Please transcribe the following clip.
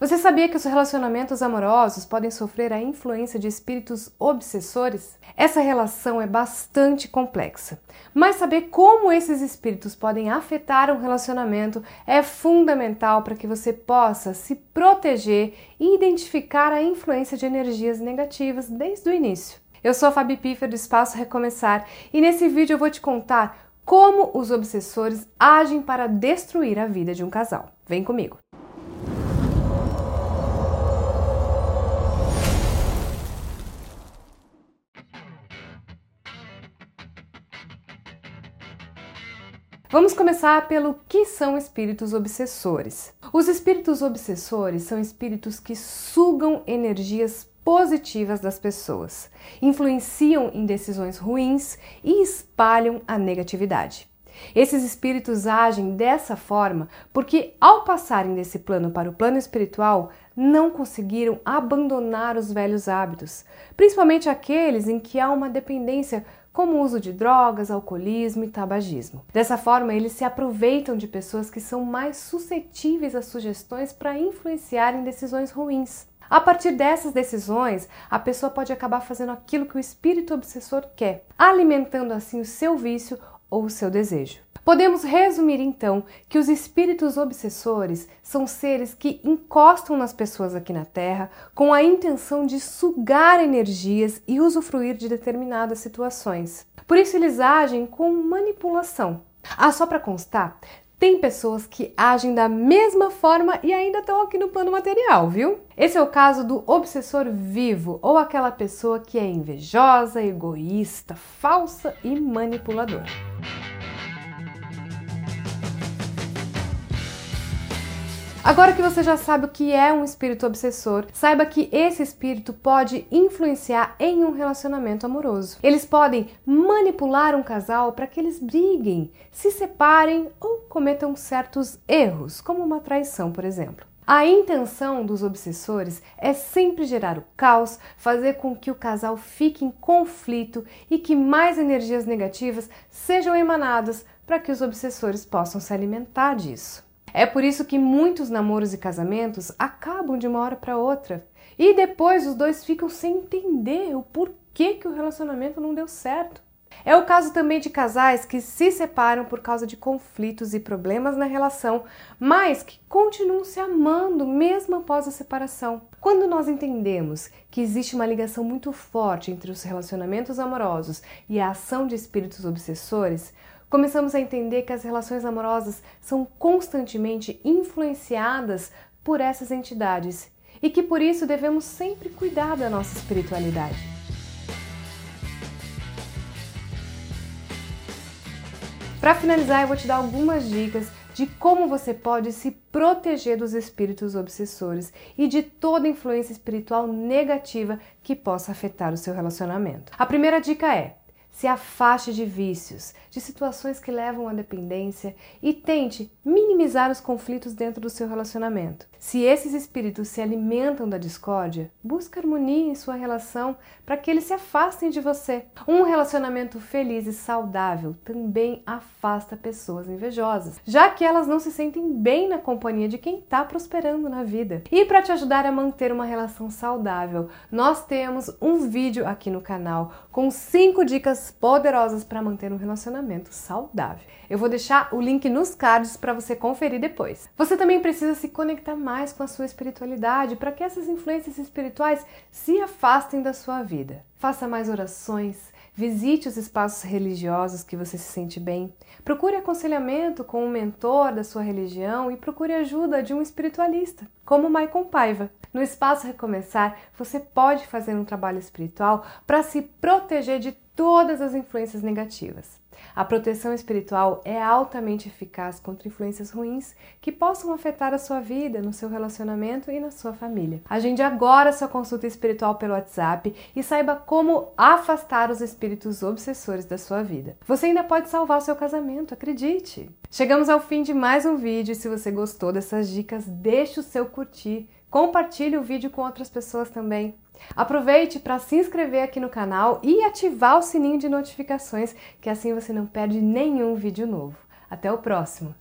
Você sabia que os relacionamentos amorosos podem sofrer a influência de espíritos obsessores? Essa relação é bastante complexa, mas saber como esses espíritos podem afetar um relacionamento é fundamental para que você possa se proteger e identificar a influência de energias negativas desde o início. Eu sou a Fabi Piffer do Espaço Recomeçar e nesse vídeo eu vou te contar como os obsessores agem para destruir a vida de um casal. Vem comigo! Vamos começar pelo que são espíritos obsessores. Os espíritos obsessores são espíritos que sugam energias positivas das pessoas, influenciam em decisões ruins e espalham a negatividade. Esses espíritos agem dessa forma porque, ao passarem desse plano para o plano espiritual, não conseguiram abandonar os velhos hábitos, principalmente aqueles em que há uma dependência como o uso de drogas, alcoolismo e tabagismo. Dessa forma, eles se aproveitam de pessoas que são mais suscetíveis a sugestões para influenciar em decisões ruins. A partir dessas decisões, a pessoa pode acabar fazendo aquilo que o espírito obsessor quer, alimentando assim o seu vício ou o seu desejo. Podemos resumir então que os espíritos obsessores são seres que encostam nas pessoas aqui na Terra com a intenção de sugar energias e usufruir de determinadas situações. Por isso eles agem com manipulação. Ah, só para constar, tem pessoas que agem da mesma forma e ainda estão aqui no plano material, viu? Esse é o caso do obsessor vivo ou aquela pessoa que é invejosa, egoísta, falsa e manipuladora. Agora que você já sabe o que é um espírito obsessor, saiba que esse espírito pode influenciar em um relacionamento amoroso. Eles podem manipular um casal para que eles briguem, se separem ou cometam certos erros, como uma traição, por exemplo. A intenção dos obsessores é sempre gerar o caos, fazer com que o casal fique em conflito e que mais energias negativas sejam emanadas para que os obsessores possam se alimentar disso. É por isso que muitos namoros e casamentos acabam de uma hora para outra e depois os dois ficam sem entender o porquê que o relacionamento não deu certo. É o caso também de casais que se separam por causa de conflitos e problemas na relação, mas que continuam se amando mesmo após a separação. Quando nós entendemos que existe uma ligação muito forte entre os relacionamentos amorosos e a ação de espíritos obsessores, começamos a entender que as relações amorosas são constantemente influenciadas por essas entidades e que por isso devemos sempre cuidar da nossa espiritualidade. Para finalizar, eu vou te dar algumas dicas de como você pode se proteger dos espíritos obsessores e de toda influência espiritual negativa que possa afetar o seu relacionamento. A primeira dica é: se afaste de vícios, de situações que levam à dependência e tente minimizar os conflitos dentro do seu relacionamento. Se esses espíritos se alimentam da discórdia, busque harmonia em sua relação para que eles se afastem de você. Um relacionamento feliz e saudável também afasta pessoas invejosas, já que elas não se sentem bem na companhia de quem está prosperando na vida. E para te ajudar a manter uma relação saudável, nós temos um vídeo aqui no canal com 5 dicas poderosas para manter um relacionamento saudável. Eu vou deixar o link nos cards para você conferir depois. Você também precisa se conectar mais com a sua espiritualidade para que essas influências espirituais se afastem da sua vida. Faça mais orações, visite os espaços religiosos que você se sente bem, procure aconselhamento com um mentor da sua religião e procure ajuda de um espiritualista, como Maicon Paiva. No Espaço Recomeçar, você pode fazer um trabalho espiritual para se proteger de todas as influências negativas. A proteção espiritual é altamente eficaz contra influências ruins que possam afetar a sua vida, no seu relacionamento e na sua família. Agende agora sua consulta espiritual pelo WhatsApp e saiba como afastar os espíritos obsessores da sua vida. Você ainda pode salvar o seu casamento, acredite! Chegamos ao fim de mais um vídeo se você gostou dessas dicas, deixe o seu curtir Compartilhe o vídeo com outras pessoas também. Aproveite para se inscrever aqui no canal e ativar o sininho de notificações, que assim você não perde nenhum vídeo novo. Até o próximo!